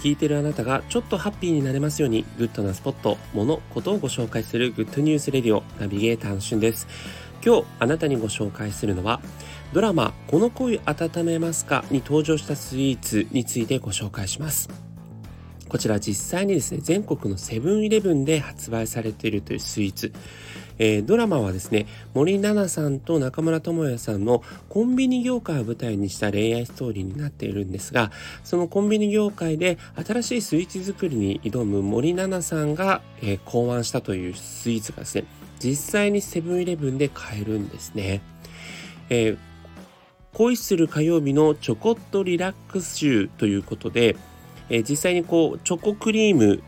聞いてるあなたがちょっとハッピーになれますようにグッドなスポット、もの、ことをご紹介する Good News Radio ナビゲーターのしゅんです。今日あなたにご紹介するのはドラマこの恋あたためますかに登場したスイーツについてご紹介します。こちら実際にですね、全国のセブンイレブンで発売されているというスイーツ。えー、ドラマはですね、森七菜さんと中村倫也さんのコンビニ業界を舞台にした恋愛ストーリーになっているんですが、そのコンビニ業界で新しいスイーツ作りに挑む森七菜さんが、えー、考案したというスイーツがですね、実際にセブンイレブンで買えるんですね。えー恋する火曜日のちょこっとリラックス集ということで、えー、実際にこうチョコクリーム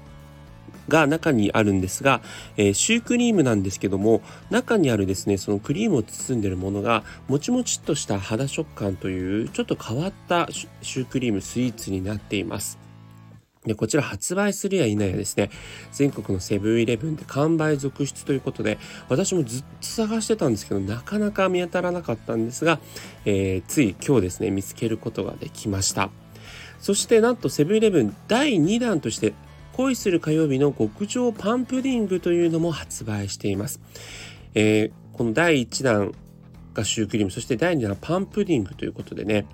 が中にあるんですが、えー、シュークリームなんですけども中にあるですねそのクリームを包んでるものがもちもちっとした肌食感というちょっと変わったシュークリームスイーツになっていますで、こちら発売するや否やですね、全国のセブンイレブンで完売続出ということで、私もずっと探してたんですけど、なかなか見当たらなかったんですが、えー、つい今日ですね、見つけることができました。そしてなんとセブンイレブン第2弾として恋する火曜日の極上パンプディングというのも発売しています。えー、この第1弾がシュークリーム、そして第2弾はパンプディングということでね、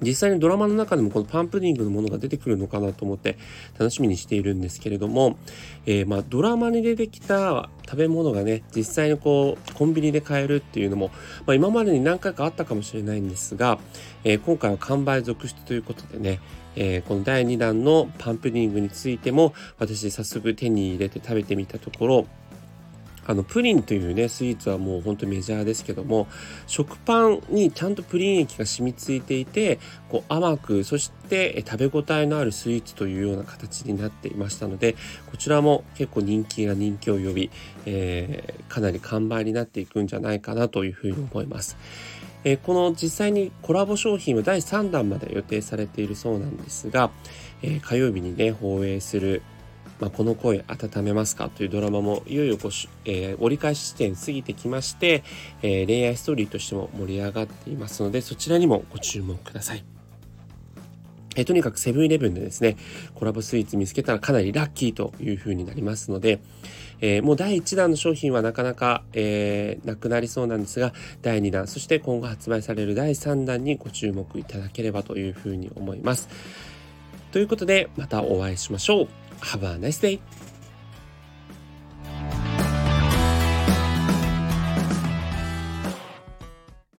実際にドラマの中でもこのパンプディングのものが出てくるのかなと思って楽しみにしているんですけれども、えー、まドラマに出てきた食べ物がね実際にこうコンビニで買えるっていうのも、まあ、今までに何回かあったかもしれないんですが、えー、今回は完売続出ということでね、えー、この第2弾のパンプディングについても私早速手に入れて食べてみたところあのプリンというねスイーツはもうほんとメジャーですけども食パンにちゃんとプリン液が染みついていてこう甘くそして食べ応えのあるスイーツというような形になっていましたのでこちらも結構人気が人気を呼び、えー、かなり完売になっていくんじゃないかなというふうに思います。えー、この実際にコラボ商品は第3弾まで予定されているそうなんですが、えー、火曜日にね放映するまあ、この声温めますか？というドラマもいよいよこう、えー、折り返し地点過ぎてきまして、えー、恋愛ストーリーとしても盛り上がっていますのでそちらにもご注目ください。えー、とにかくセブンイレブンでですね、コラボスイーツ見つけたらかなりラッキーという風になりますので、えー、もう第1弾の商品はなかなか、えー、なくなりそうなんですが、第2弾、そして今後発売される第3弾にご注目いただければという風に思います。ということで、またお会いしましょう。Have a nice day!